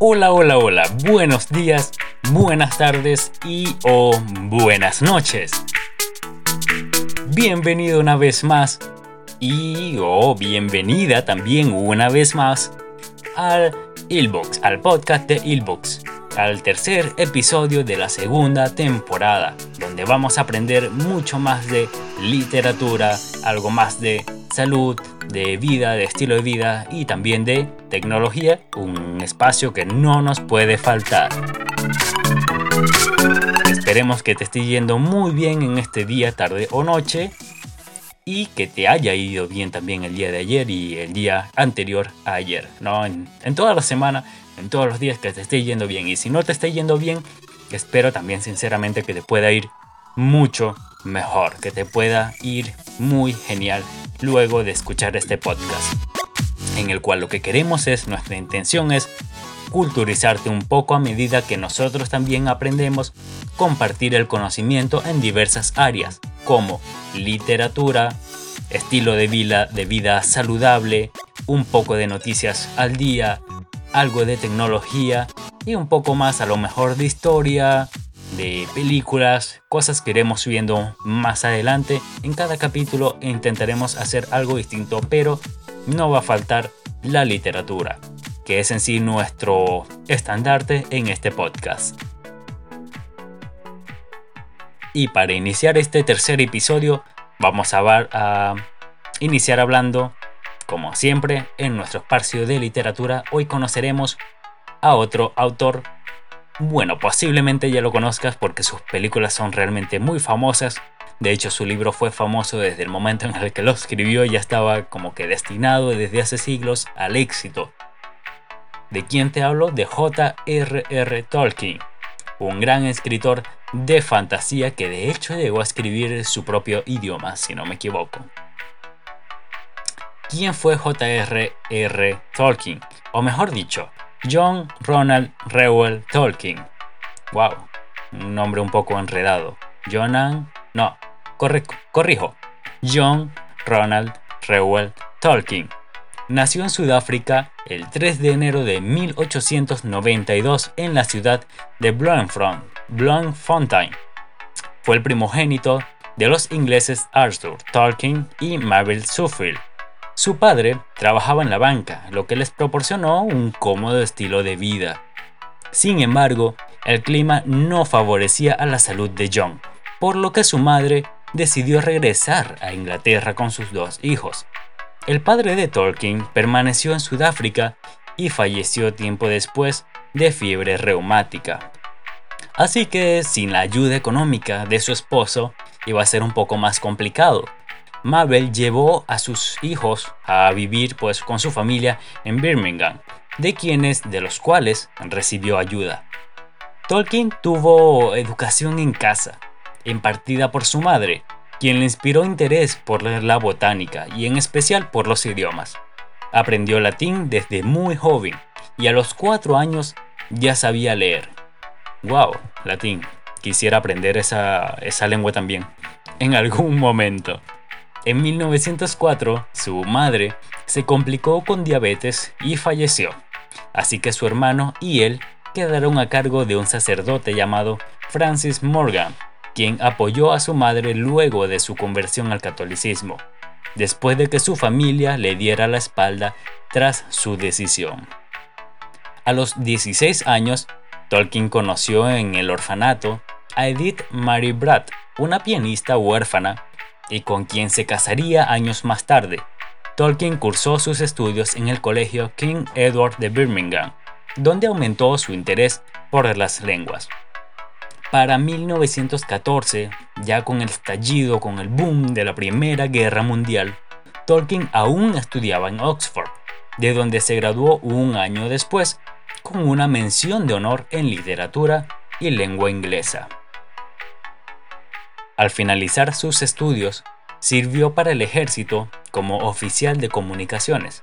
Hola, hola, hola, buenos días, buenas tardes y o buenas noches. Bienvenido una vez más y o bienvenida también una vez más al Ilbox, al podcast de Ilbox, al tercer episodio de la segunda temporada, donde vamos a aprender mucho más de literatura, algo más de salud, de vida, de estilo de vida y también de tecnología, un espacio que no nos puede faltar. Esperemos que te esté yendo muy bien en este día, tarde o noche y que te haya ido bien también el día de ayer y el día anterior a ayer, ¿no? En, en toda la semana, en todos los días que te esté yendo bien y si no te esté yendo bien, espero también sinceramente que te pueda ir mucho mejor, que te pueda ir muy genial luego de escuchar este podcast, en el cual lo que queremos es, nuestra intención es culturizarte un poco a medida que nosotros también aprendemos compartir el conocimiento en diversas áreas, como literatura, estilo de vida, de vida saludable, un poco de noticias al día, algo de tecnología y un poco más a lo mejor de historia, de películas, cosas que iremos viendo más adelante. En cada capítulo intentaremos hacer algo distinto, pero no va a faltar la literatura, que es en sí nuestro estandarte en este podcast. Y para iniciar este tercer episodio, vamos a, a iniciar hablando, como siempre, en nuestro espacio de literatura. Hoy conoceremos a otro autor bueno, posiblemente ya lo conozcas porque sus películas son realmente muy famosas. De hecho, su libro fue famoso desde el momento en el que lo escribió y ya estaba como que destinado desde hace siglos al éxito. ¿De quién te hablo? De J.R.R. Tolkien, un gran escritor de fantasía que de hecho llegó a escribir su propio idioma, si no me equivoco. ¿Quién fue J.R.R. Tolkien? O mejor dicho, John Ronald Reuel Tolkien. Wow, un nombre un poco enredado. Jonan, no, corrijo. John Ronald Reuel Tolkien. Nació en Sudáfrica el 3 de enero de 1892 en la ciudad de Bloemfontein. Fue el primogénito de los ingleses Arthur Tolkien y Mabel Suffield su padre trabajaba en la banca, lo que les proporcionó un cómodo estilo de vida. Sin embargo, el clima no favorecía a la salud de John, por lo que su madre decidió regresar a Inglaterra con sus dos hijos. El padre de Tolkien permaneció en Sudáfrica y falleció tiempo después de fiebre reumática. Así que sin la ayuda económica de su esposo iba a ser un poco más complicado, Mabel llevó a sus hijos a vivir pues con su familia en Birmingham, de quienes de los cuales recibió ayuda. Tolkien tuvo educación en casa, impartida por su madre, quien le inspiró interés por la botánica y en especial por los idiomas. Aprendió latín desde muy joven y a los cuatro años ya sabía leer. ¡Wow! Latín. Quisiera aprender esa, esa lengua también. En algún momento. En 1904, su madre se complicó con diabetes y falleció, así que su hermano y él quedaron a cargo de un sacerdote llamado Francis Morgan, quien apoyó a su madre luego de su conversión al catolicismo, después de que su familia le diera la espalda tras su decisión. A los 16 años, Tolkien conoció en el orfanato a Edith Mary Bratt, una pianista huérfana y con quien se casaría años más tarde. Tolkien cursó sus estudios en el colegio King Edward de Birmingham, donde aumentó su interés por las lenguas. Para 1914, ya con el estallido, con el boom de la Primera Guerra Mundial, Tolkien aún estudiaba en Oxford, de donde se graduó un año después con una mención de honor en literatura y lengua inglesa. Al finalizar sus estudios, sirvió para el ejército como oficial de comunicaciones.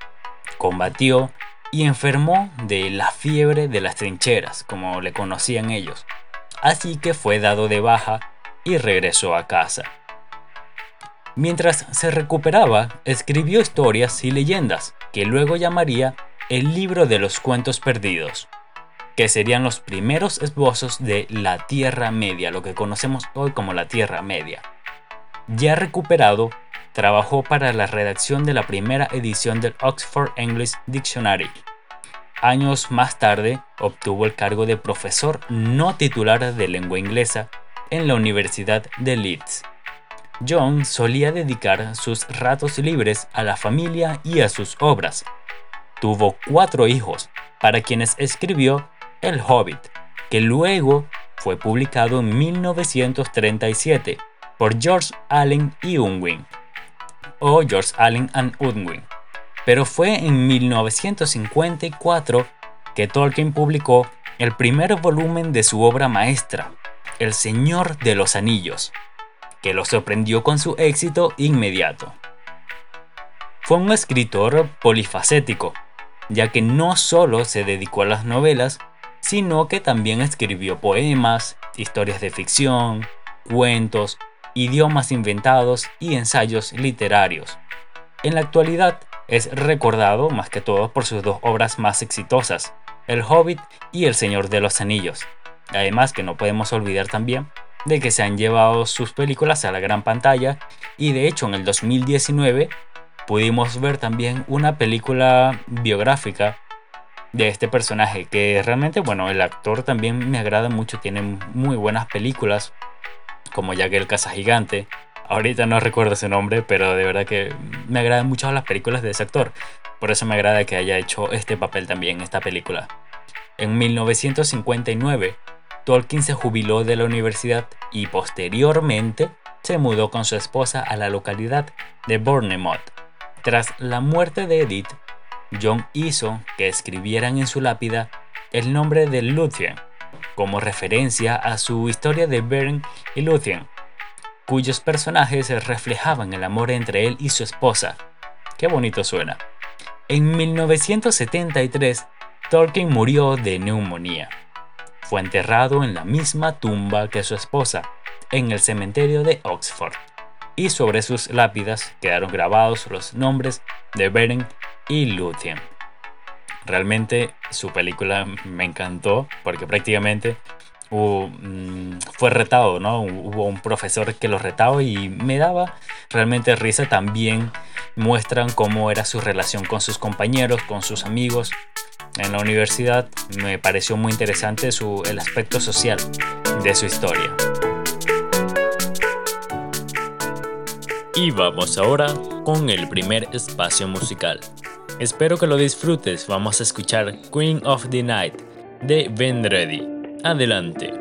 Combatió y enfermó de la fiebre de las trincheras, como le conocían ellos. Así que fue dado de baja y regresó a casa. Mientras se recuperaba, escribió historias y leyendas que luego llamaría el libro de los cuentos perdidos. Que serían los primeros esbozos de la Tierra Media, lo que conocemos hoy como la Tierra Media. Ya recuperado, trabajó para la redacción de la primera edición del Oxford English Dictionary. Años más tarde, obtuvo el cargo de profesor no titular de lengua inglesa en la Universidad de Leeds. John solía dedicar sus ratos libres a la familia y a sus obras. Tuvo cuatro hijos, para quienes escribió El Hobbit, que luego fue publicado en 1937 por George Allen y Unwin, o George Allen and Unwin. Pero fue en 1954 que Tolkien publicó el primer volumen de su obra maestra, El Señor de los Anillos, que lo sorprendió con su éxito inmediato. Fue un escritor polifacético, ya que no solo se dedicó a las novelas, sino que también escribió poemas, historias de ficción, cuentos, idiomas inventados y ensayos literarios. En la actualidad es recordado más que todo por sus dos obras más exitosas, El Hobbit y El Señor de los Anillos. Además que no podemos olvidar también de que se han llevado sus películas a la gran pantalla y de hecho en el 2019 pudimos ver también una película biográfica de este personaje que realmente bueno el actor también me agrada mucho tiene muy buenas películas como Jack el Gigante ahorita no recuerdo su nombre pero de verdad que me agradan mucho las películas de ese actor. Por eso me agrada que haya hecho este papel también esta película. En 1959 Tolkien se jubiló de la universidad y posteriormente se mudó con su esposa a la localidad de Bournemouth. Tras la muerte de Edith, John hizo que escribieran en su lápida el nombre de Luthien, como referencia a su historia de Beren y Luthien, cuyos personajes reflejaban el amor entre él y su esposa. Qué bonito suena. En 1973, Tolkien murió de neumonía. Fue enterrado en la misma tumba que su esposa, en el cementerio de Oxford, y sobre sus lápidas quedaron grabados los nombres de Beren y Luthien. Realmente su película me encantó porque prácticamente mm, fue retado, ¿no? Hubo un profesor que lo retaba y me daba realmente risa. También muestran cómo era su relación con sus compañeros, con sus amigos, en la universidad me pareció muy interesante el aspecto social de su historia. Y vamos ahora con el primer espacio musical. Espero que lo disfrutes, vamos a escuchar Queen of the Night de Ben Ready. Adelante.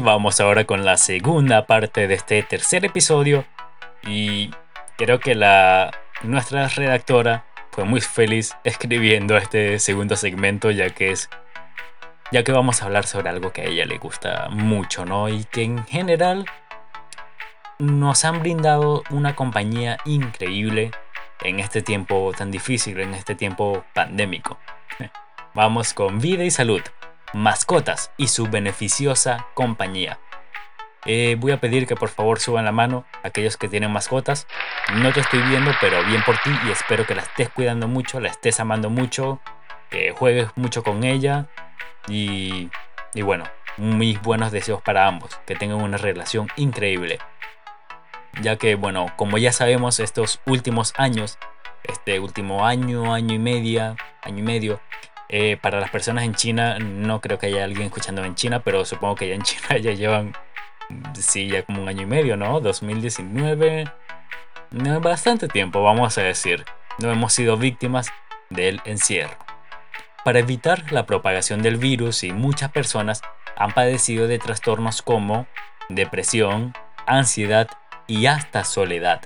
Vamos ahora con la segunda parte de este tercer episodio. Y creo que la nuestra redactora fue muy feliz escribiendo este segundo segmento ya que es ya que vamos a hablar sobre algo que a ella le gusta mucho, ¿no? Y que en general nos han brindado una compañía increíble en este tiempo tan difícil, en este tiempo pandémico. Vamos con vida y salud, mascotas y su beneficiosa compañía. Eh, voy a pedir que por favor suban la mano aquellos que tienen mascotas. No te estoy viendo, pero bien por ti y espero que la estés cuidando mucho, la estés amando mucho, que juegues mucho con ella y, bueno, mis buenos deseos para ambos, que tengan una relación increíble. Ya que, bueno, como ya sabemos, estos últimos años, este último año, año y media, año y medio, eh, para las personas en China, no creo que haya alguien escuchando en China, pero supongo que ya en China ya llevan, sí, ya como un año y medio, ¿no? 2019, bastante tiempo, vamos a decir. No hemos sido víctimas del encierro. Para evitar la propagación del virus y muchas personas han padecido de trastornos como depresión, ansiedad y hasta soledad.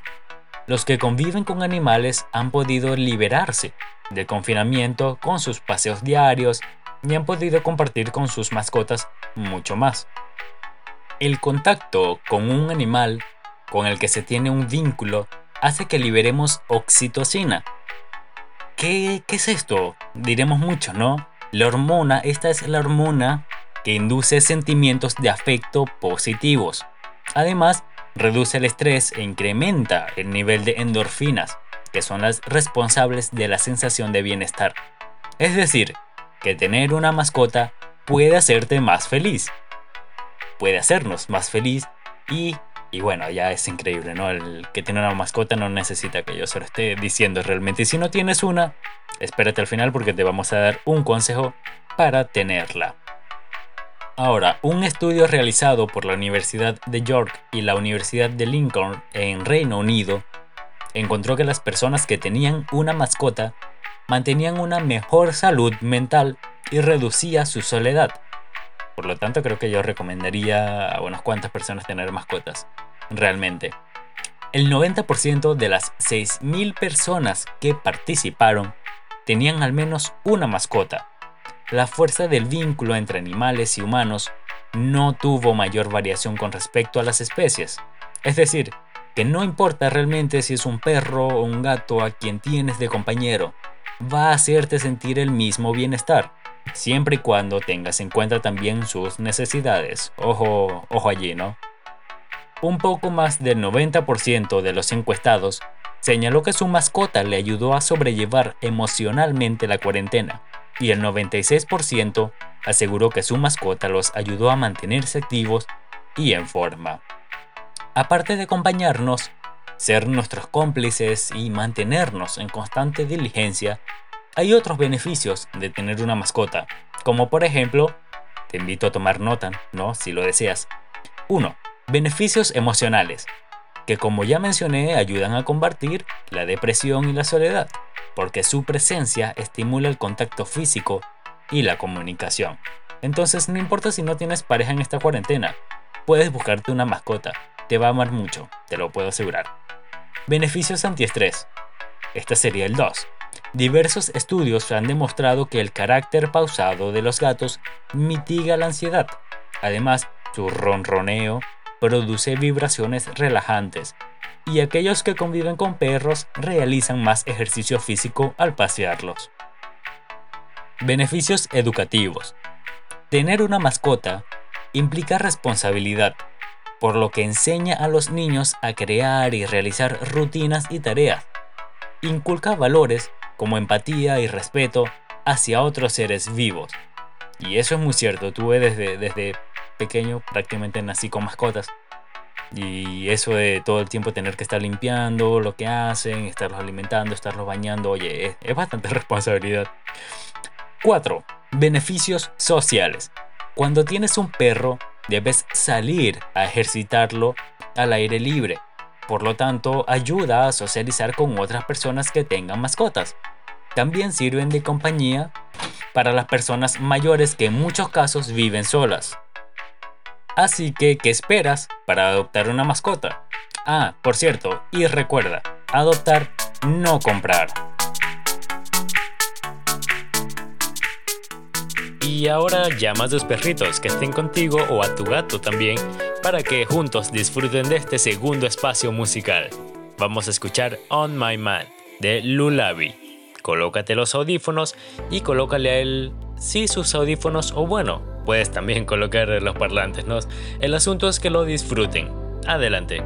Los que conviven con animales han podido liberarse del confinamiento con sus paseos diarios y han podido compartir con sus mascotas mucho más. El contacto con un animal con el que se tiene un vínculo hace que liberemos oxitocina, ¿Qué, es esto? Diremos mucho, ¿no? La hormona, esta es la hormona que induce sentimientos de afecto positivos. Además, reduce el estrés e incrementa el nivel de endorfinas, que son las responsables de la sensación de bienestar. Es decir, que tener una mascota puede hacerte más feliz. Puede hacernos más feliz y y bueno, ya es increíble, ¿no? El que tiene una mascota no necesita que yo se lo esté diciendo realmente. Y si no tienes una, espérate al final porque te vamos a dar un consejo para tenerla. Ahora, un estudio realizado por la Universidad de York y la Universidad de Lincoln en Reino Unido encontró que las personas que tenían una mascota mantenían una mejor salud mental y reducía su soledad. Por lo tanto, creo que yo recomendaría a unas cuantas personas tener mascotas, realmente. El 90% de las 6.000 personas que participaron tenían al menos una mascota. La fuerza del vínculo entre animales y humanos no tuvo mayor variación con respecto a las especies. Es decir, que no importa realmente si es un perro o un gato a quien tienes de compañero, va a hacerte sentir el mismo bienestar siempre y cuando tengas en cuenta también sus necesidades. Ojo, ojo allí, ¿no? Un poco más del 90% de los encuestados señaló que su mascota le ayudó a sobrellevar emocionalmente la cuarentena y el 96% aseguró que su mascota los ayudó a mantenerse activos y en forma. Aparte de acompañarnos, ser nuestros cómplices y mantenernos en constante diligencia, hay otros beneficios de tener una mascota, como por ejemplo, te invito a tomar nota, ¿no? Si lo deseas. 1. Beneficios emocionales, que como ya mencioné ayudan a combatir la depresión y la soledad, porque su presencia estimula el contacto físico y la comunicación. Entonces no importa si no tienes pareja en esta cuarentena, puedes buscarte una mascota, te va a amar mucho, te lo puedo asegurar. Beneficios antiestrés. Este sería el 2. Diversos estudios han demostrado que el carácter pausado de los gatos mitiga la ansiedad. Además, su ronroneo produce vibraciones relajantes y aquellos que conviven con perros realizan más ejercicio físico al pasearlos. Beneficios educativos. Tener una mascota implica responsabilidad, por lo que enseña a los niños a crear y realizar rutinas y tareas. Inculca valores como empatía y respeto hacia otros seres vivos. Y eso es muy cierto, tuve desde, desde pequeño prácticamente nací con mascotas. Y eso de todo el tiempo tener que estar limpiando lo que hacen, estarlos alimentando, estarlos bañando, oye, es, es bastante responsabilidad. 4. Beneficios sociales. Cuando tienes un perro, debes salir a ejercitarlo al aire libre. Por lo tanto, ayuda a socializar con otras personas que tengan mascotas también sirven de compañía para las personas mayores que en muchos casos viven solas. Así que, ¿qué esperas para adoptar una mascota? Ah, por cierto, y recuerda, adoptar, no comprar. Y ahora llama a tus perritos que estén contigo o a tu gato también para que juntos disfruten de este segundo espacio musical. Vamos a escuchar On My Man de Lulabi. Colócate los audífonos y colócale a él, sí, sus audífonos o bueno, puedes también colocar los parlantes, ¿no? El asunto es que lo disfruten. Adelante.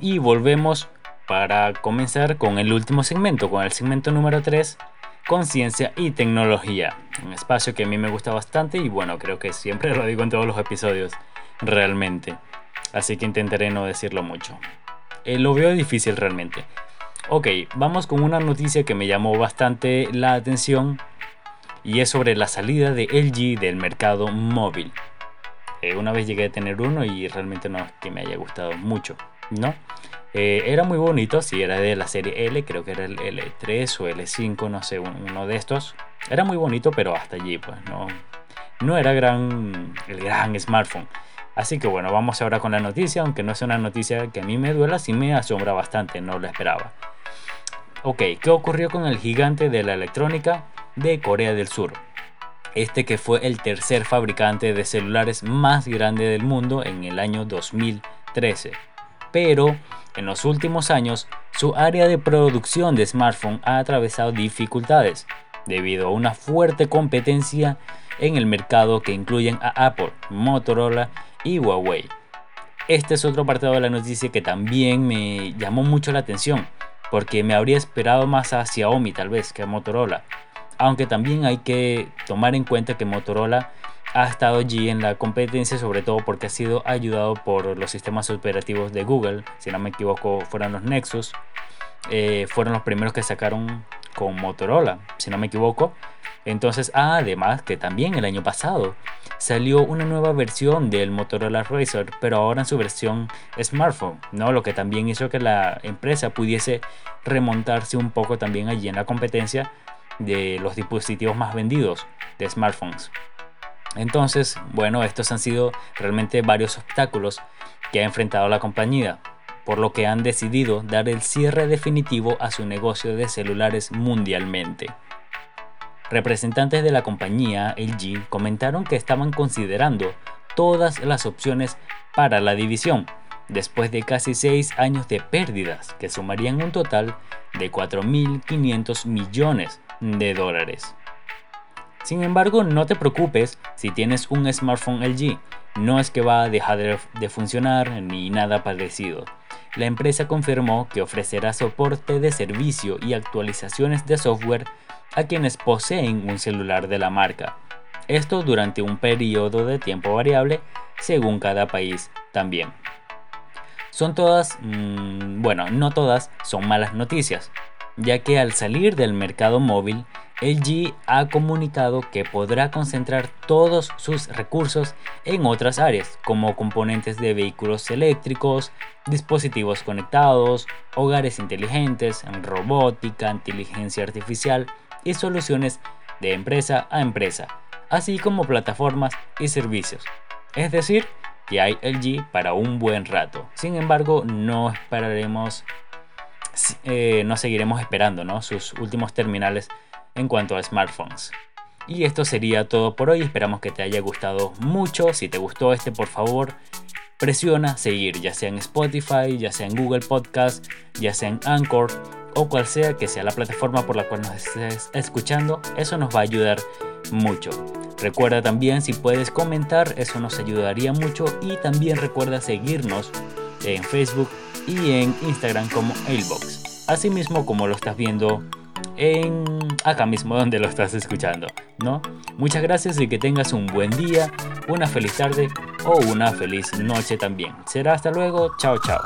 Y volvemos para comenzar con el último segmento, con el segmento número 3, conciencia y tecnología. Un espacio que a mí me gusta bastante y bueno, creo que siempre lo digo en todos los episodios, realmente. Así que intentaré no decirlo mucho. Eh, lo veo difícil realmente. Ok, vamos con una noticia que me llamó bastante la atención y es sobre la salida de LG del mercado móvil. Eh, una vez llegué a tener uno y realmente no es que me haya gustado mucho. ¿No? Eh, era muy bonito, si era de la serie L, creo que era el L3 o L5, no sé, uno de estos. Era muy bonito, pero hasta allí, pues no, no era gran, el gran smartphone. Así que bueno, vamos ahora con la noticia, aunque no es una noticia que a mí me duela, sí me asombra bastante, no lo esperaba. Ok, ¿qué ocurrió con el gigante de la electrónica de Corea del Sur? Este que fue el tercer fabricante de celulares más grande del mundo en el año 2013 pero en los últimos años su área de producción de smartphone ha atravesado dificultades debido a una fuerte competencia en el mercado que incluyen a Apple, Motorola y Huawei. Este es otro apartado de la noticia que también me llamó mucho la atención, porque me habría esperado más a Xiaomi tal vez que a Motorola. Aunque también hay que tomar en cuenta que Motorola ha estado allí en la competencia, sobre todo porque ha sido ayudado por los sistemas operativos de Google, si no me equivoco, fueron los Nexus, eh, fueron los primeros que sacaron con Motorola, si no me equivoco. Entonces, además que también el año pasado salió una nueva versión del Motorola Razr, pero ahora en su versión smartphone, ¿no? Lo que también hizo que la empresa pudiese remontarse un poco también allí en la competencia de los dispositivos más vendidos de smartphones. Entonces, bueno, estos han sido realmente varios obstáculos que ha enfrentado la compañía, por lo que han decidido dar el cierre definitivo a su negocio de celulares mundialmente. Representantes de la compañía LG comentaron que estaban considerando todas las opciones para la división, después de casi 6 años de pérdidas que sumarían un total de 4.500 millones de dólares. Sin embargo, no te preocupes si tienes un smartphone LG, no es que va a dejar de funcionar ni nada parecido. La empresa confirmó que ofrecerá soporte de servicio y actualizaciones de software a quienes poseen un celular de la marca. Esto durante un periodo de tiempo variable según cada país también. Son todas, mm, bueno, no todas son malas noticias, ya que al salir del mercado móvil, LG ha comunicado que podrá concentrar todos sus recursos en otras áreas, como componentes de vehículos eléctricos, dispositivos conectados, hogares inteligentes, robótica, inteligencia artificial y soluciones de empresa a empresa, así como plataformas y servicios. Es decir, que hay LG para un buen rato. Sin embargo, no esperaremos, eh, no seguiremos esperando ¿no? sus últimos terminales en cuanto a smartphones. Y esto sería todo por hoy, esperamos que te haya gustado mucho, si te gustó este por favor presiona seguir, ya sea en Spotify, ya sea en Google Podcast, ya sea en Anchor o cual sea que sea la plataforma por la cual nos estés escuchando, eso nos va a ayudar mucho. Recuerda también si puedes comentar, eso nos ayudaría mucho y también recuerda seguirnos en Facebook y en Instagram como Ailbox. Asimismo como lo estás viendo en acá mismo donde lo estás escuchando, ¿no? Muchas gracias y que tengas un buen día, una feliz tarde o una feliz noche también. Será hasta luego, chao chao.